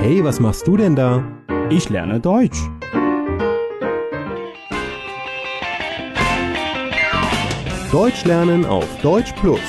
Hey, was machst du denn da? Ich lerne Deutsch. Deutsch lernen auf Deutsch Plus.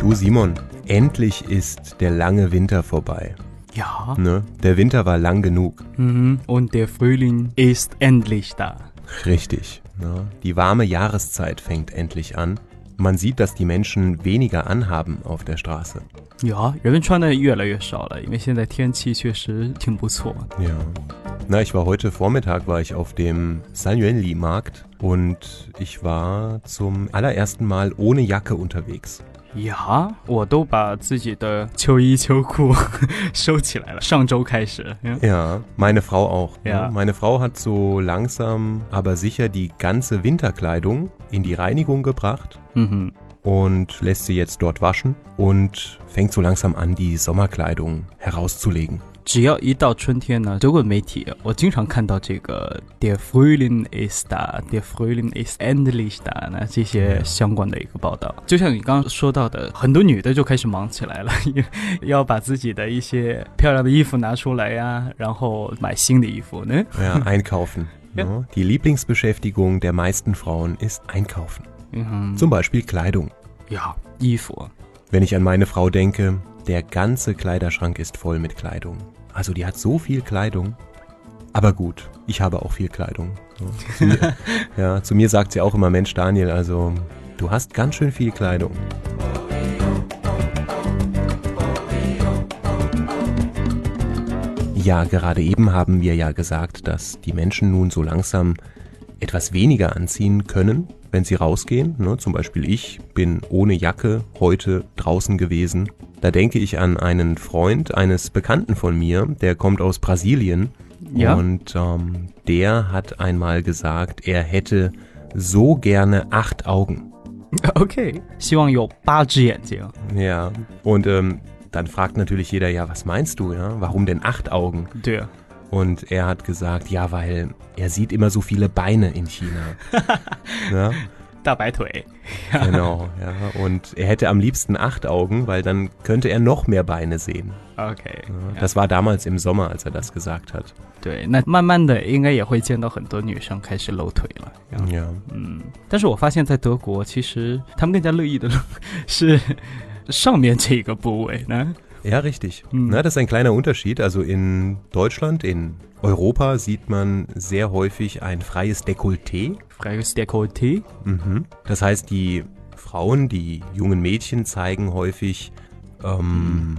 Du Simon, endlich ist der lange Winter vorbei. Ja. Ne? Der Winter war lang genug. Mhm. Und der Frühling ist endlich da. Richtig. Ne? Die warme Jahreszeit fängt endlich an. Man sieht, dass die Menschen weniger anhaben auf der Straße. 呀，人们穿的越来越少了，因为现在天气确实挺不错。 Ja. Na, ich war heute Vormittag war ich auf dem Sanyuanli Markt und ich war zum allerersten Mal ohne Jacke unterwegs. 呀，我都把自己的秋衣秋裤收起来了。上周开始，ja. Ja, meine Frau auch. ne? Ja. Meine Frau hat so langsam, aber sicher die ganze Winterkleidung in die Reinigung gebracht 嗯哼， und lässt sie jetzt dort waschen und fängt so langsam an, die Sommerkleidung herauszulegen. 只要一到春天呢，德国媒体我经常看到这个 “der Frühling ist da”，“der Frühling ist endlich da” 呢这些相关的一个报道。就像你刚刚说到的，很多女的就开始忙起来了，要把自己的一些漂亮的衣服拿出来呀，然后买新的衣服呢。Ja, einkaufen. Ja. ne? Die Lieblingsbeschäftigung der meisten Frauen ist Einkaufen. 嗯哼，Zum Beispiel Kleidung. 呀，衣服。Wenn ich an meine Frau denke, der ganze Kleiderschrank ist voll mit Kleidung. Also die hat so viel Kleidung. Aber gut, ich habe auch viel Kleidung. Ja, zu mir, ja, zu mir sagt sie auch immer, Mensch Daniel, also du hast ganz schön viel Kleidung. Ja, gerade eben haben wir ja gesagt, dass die Menschen nun so langsam etwas weniger anziehen können, wenn sie rausgehen. Ne? Zum Beispiel ich bin ohne Jacke heute draußen gewesen. Da denke ich an einen Freund eines Bekannten von mir, der kommt aus Brasilien. Ja. Und ähm, der hat einmal gesagt, er hätte so gerne acht Augen. OK，希望有八只眼睛。 Ja. Und ähm, dann fragt natürlich jeder, ja, was meinst du, ja? Warum denn acht Augen? 对啊， Und er hat gesagt, ja, weil er sieht immer so viele Beine in China. ja, 大白腿。 genau, ja. Und er hätte am liebsten acht Augen, weil dann könnte er noch mehr Beine sehen. OK， Ja, Das war damals im Sommer, als er das gesagt hat. 对，那慢慢的应该也会见到很多女生开始露腿了。 Ja. 嗯，但是我发现，在德国，其实他们更加乐意的是上面这个部位呢。 Ja, richtig. Hm. Na, das ist ein kleiner Unterschied. Also in Deutschland, in Europa sieht man sehr häufig ein freies Dekolleté. Freies Dekolleté? Mhm. Das heißt, die Frauen, die jungen Mädchen zeigen häufig. Ähm, hm.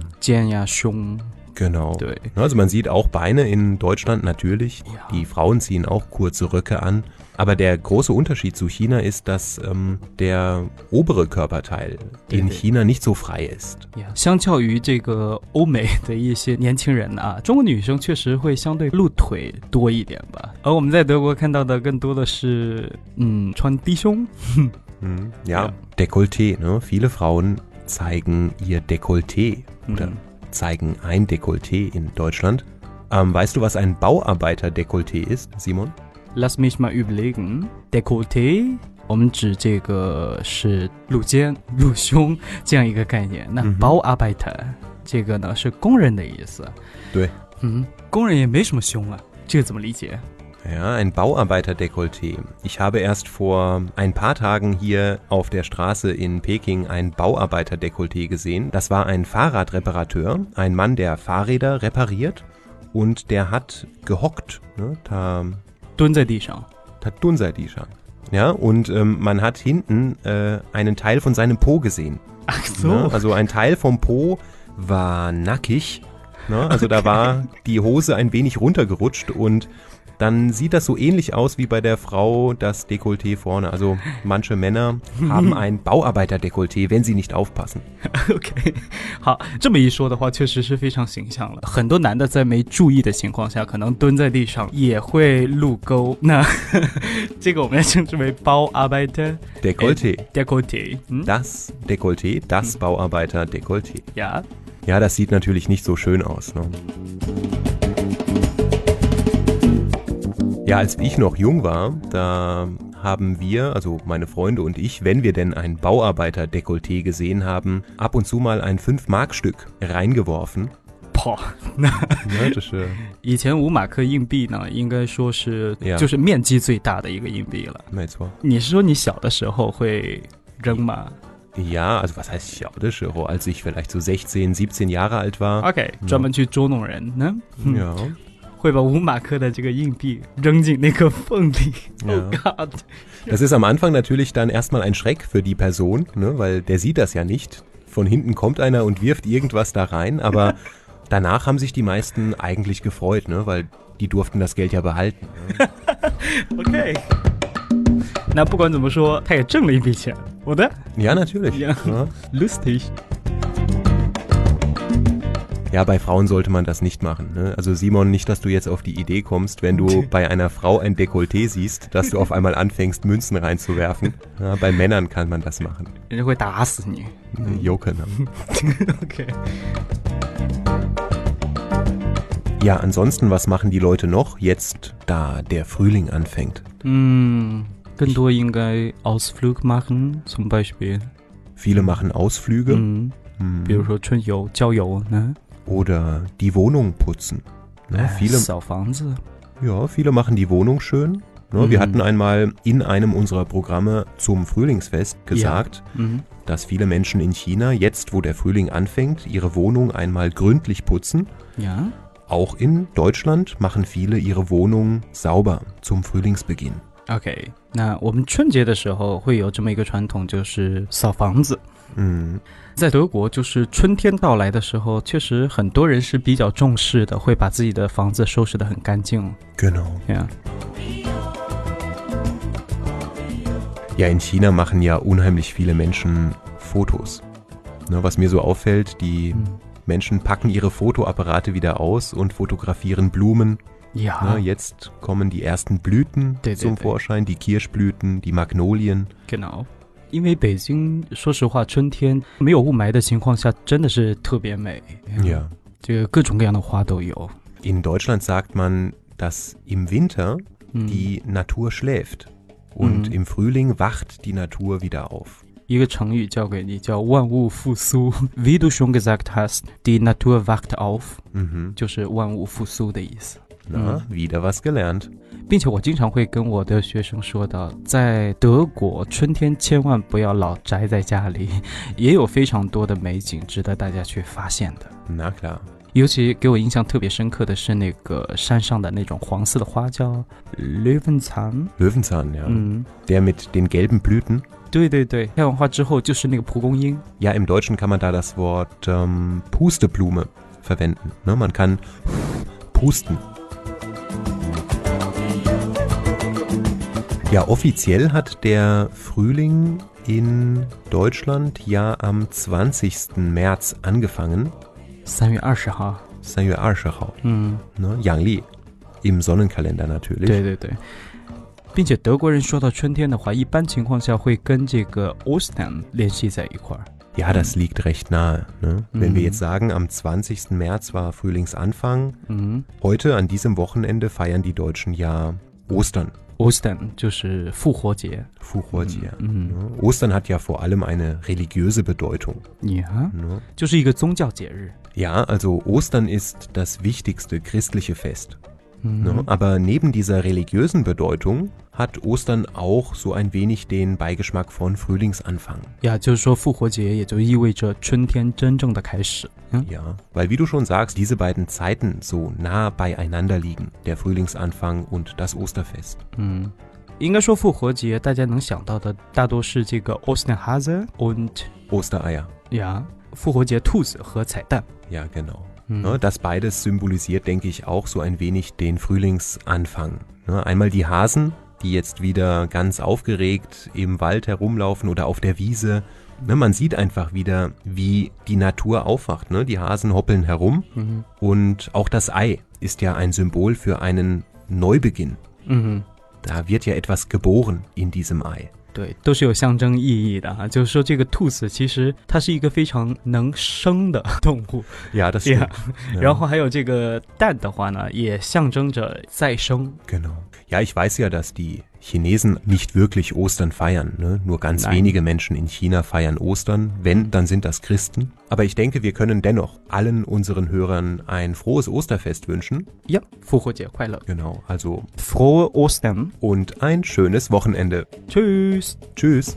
genau. 对， Also man sieht auch Beine in Deutschland natürlich. Ja. Die Frauen ziehen auch kurze Röcke an. Aber der große Unterschied zu China ist, dass ähm, der obere Körperteil in对。 China nicht so frei ist. 呀，相较于这个欧美的一些年轻人啊，中国女生确实会相对露腿多一点吧。而我们在德国看到的更多的是，嗯，穿低胸。 Mhm. Ja, Ja. Dekolleté. Ne? Viele Frauen zeigen ihr Dekolleté oder Mhm. zeigen ein Dekolleté in Deutschland. Ähm, weißt du, was ein Bauarbeiter-Dekolleté ist, Simon? Lass mich mal überlegen. Dekolleté，我们指这个是露肩、露胸这样一个概念。那嗯哼 Bauarbeiter 这个呢是工人的意思。对，嗯，工人也没什么胸啊，这个怎么理解？ ja, ein Bauarbeiterdekolleté. Ich habe erst vor ein paar Tagen hier auf der Straße in Peking ein Bauarbeiterdekolleté gesehen. Das war ein Fahrradreparateur, ein Mann, der Fahrräder repariert und der hat gehockt. Ne? Da, Tatdunseidisha. Ja, und ähm, man hat hinten äh, einen Teil von seinem Po gesehen. Ach so. Ne? Also ein Teil vom Po war nackig. Ne? Also okay. da war die Hose ein wenig runtergerutscht und dann sieht das so ähnlich aus wie bei der Frau das Dekolleté vorne. Also manche Männer haben ein Bauarbeiter-Dekolleté, wenn sie nicht aufpassen. OK，好，这么一说的话，确实是非常形象了。很多男的在没注意的情况下，可能蹲在地上也会露沟。那这个我们要称之为包 Arbeiter Dekolleté. Dekolleté。嗯 Das Dekolleté, das Bauarbeiter-Dekolleté. 呀， Ja, das sieht natürlich nicht so schön aus. Ne? Ja, als ich noch jung war, da haben wir, also meine Freunde und ich, wenn wir denn ein Bauarbeiter-Dekolleté gesehen haben, ab und zu mal ein 5-Mark-Stück reingeworfen. 跑。那ja, das, äh, 以前五马克硬币呢，应该说是 Yeah 就是面积最大的一个硬币了。没错。你是说你小的时候会扔吗 Ja, also was heißt 小的时候, als ich vielleicht so 16, 17 Jahre alt war. ？OK，专门去捉弄人呢， Ja. 会把五马克的这个硬币扔进那个缝里。 Ja. Oh God！ Das ist am Anfang natürlich dann erstmal ein Schreck für die Person, ne, weil der sieht das ja nicht. Von hinten kommt einer und wirft irgendwas da rein, aber danach haben sich die meisten eigentlich gefreut, ne, weil die durften das Geld ja behalten. Ne? OK，那不管怎么说，他也挣了一笔钱。我的 Ja, natürlich. Ja. Ja. lustig。 ja, bei Frauen sollte man das nicht machen. Ne? Also Simon, nicht, dass du jetzt auf die Idee kommst, wenn du bei einer Frau ein Dekolleté siehst, dass du auf einmal anfängst, Münzen reinzuwerfen. Ja, bei Männern kann man das machen. 人家会打死你。 Jo, genau. OK， Ja, ansonsten, was machen die Leute noch jetzt, da der Frühling anfängt? 嗯，更多应该 Ausflug machen zum Beispiel。 Viele machen Ausflüge 嗯， hm, 比如说春游、郊游呢。 oder die Wohnung putzen. Ne? Das viele, ist auch Wahnsinn. Ja, viele machen die Wohnung schön. Ne? Mhm. Wir hatten einmal in einem unserer Programme zum Frühlingsfest gesagt, ja. mhm. dass viele Menschen in China jetzt, wo der Frühling anfängt, ihre Wohnung einmal gründlich putzen. Ja. Auch in Deutschland machen viele ihre Wohnung sauber zum Frühlingsbeginn. Okay. 那我们春节的时候会有这么一个传统，就是扫房子。Mhm. 在德国，就是春天到来的时候，确实很多人是比较重视的，会把自己的房子收拾得很干净。Genau. Ja. Ja, in China machen ja unheimlich viele Menschen Fotos. Ne, was mir so auffällt, die Mhm. Menschen packen ihre Fotoapparate wieder aus und fotografieren Blumen. Ja. Ne, jetzt kommen die ersten Blüten Ah. 对，对， zum 对。 Vorschein, die Kirschblüten, die Magnolien. genau。因为北京，说实话，春天没有雾霾的情况下，真的是特别美。 Ja. 这个各种各样的花都有。 In Deutschland sagt man, dass im Winter 嗯， die Natur schläft und Mhm. im Frühling wacht die Natur wieder auf. 一个成语教给你，叫万物复苏。Wie du schon gesagt hast, die Natur wacht auf， Mhm. 就是万物复苏的意思。 Na, wieder was gelernt. 并且我经常会跟我的学生说到，在德国春天千万不要老宅在家里，也有非常多的美景值得大家去发现的。 Na klar. 尤其给我印象特别深刻的是那个山上的那种黄色的花叫 Löwenzahn， Löwenzahn, ja. 嗯， Der mit den gelben Blüten. 对对对，开完花之后就是那个蒲公英， Ja, im Deutschen kann man da das Wort ähm, Pusteblume verwenden. Ne? Man kann pusten. Ja, offiziell hat der Frühling in Deutschland ja am 20. März angefangen. 三月二十号， 3月20号, 嗯， ne? Yangli. Im Sonnenkalender natürlich. 对对对，并且德国人说到春天的话，一般情况下会跟这个 Ostern 联系在一块儿。 Ja, das liegt recht nahe. Ne? Wenn wir Mhm. jetzt sagen, am 20. März war Frühlingsanfang, 嗯 heute an diesem Wochenende feiern die Deutschen ja Ostern. ，Ostern 就是复活节。 Fuchortier. 嗯 Ne? Ostern hat ja vor allem eine religiöse Bedeutung. 呀， Ne? 就是一个宗教节日。 Ja, also Ostern ist das wichtigste christliche Fest. 嗯 Ne? Aber neben dieser religiösen Bedeutung hat Ostern auch so ein wenig den Beigeschmack von Frühlingsanfang. 呀，就是说复活节也就意味着春天真正的开始。嗯 Ja, weil wie du schon sagst, diese beiden Zeiten so nah beieinander liegen, der Frühlingsanfang und das Osterfest. 嗯，应该说复活节大家能想到的大多是这个 Osterhase und Ostereier. 呀，复活节兔子和彩蛋。 Ja, genau. Ne, mhm. Das beides symbolisiert, denke ich, auch so ein wenig den Frühlingsanfang. Ne, einmal die Hasen, die jetzt wieder ganz aufgeregt im Wald herumlaufen oder auf der Wiese. Ne, man sieht einfach wieder, wie die Natur aufwacht. Die Hasen hoppeln herum mhm. und auch das Ei ist ja ein Symbol für einen Neubeginn. Mhm. Da wird ja etwas geboren in diesem Ei. 对，都是有象征意义的啊。就是说，这个兔子其实它是一个非常能生的动物 stimmt. Ja. 然后还有这个蛋的话呢，也象征着再生。Genau. Ja, ich weiß ja, dass die Chinesen nicht wirklich Ostern feiern. Ne? Nur ganz Nein. wenige Menschen in China feiern Ostern. Wenn, mhm. dann sind das Christen. Aber ich denke, wir können dennoch allen unseren Hörern ein frohes Osterfest wünschen. Ja, Genau, also frohe Ostern und ein schönes Wochenende. Tschüss. Tschüss.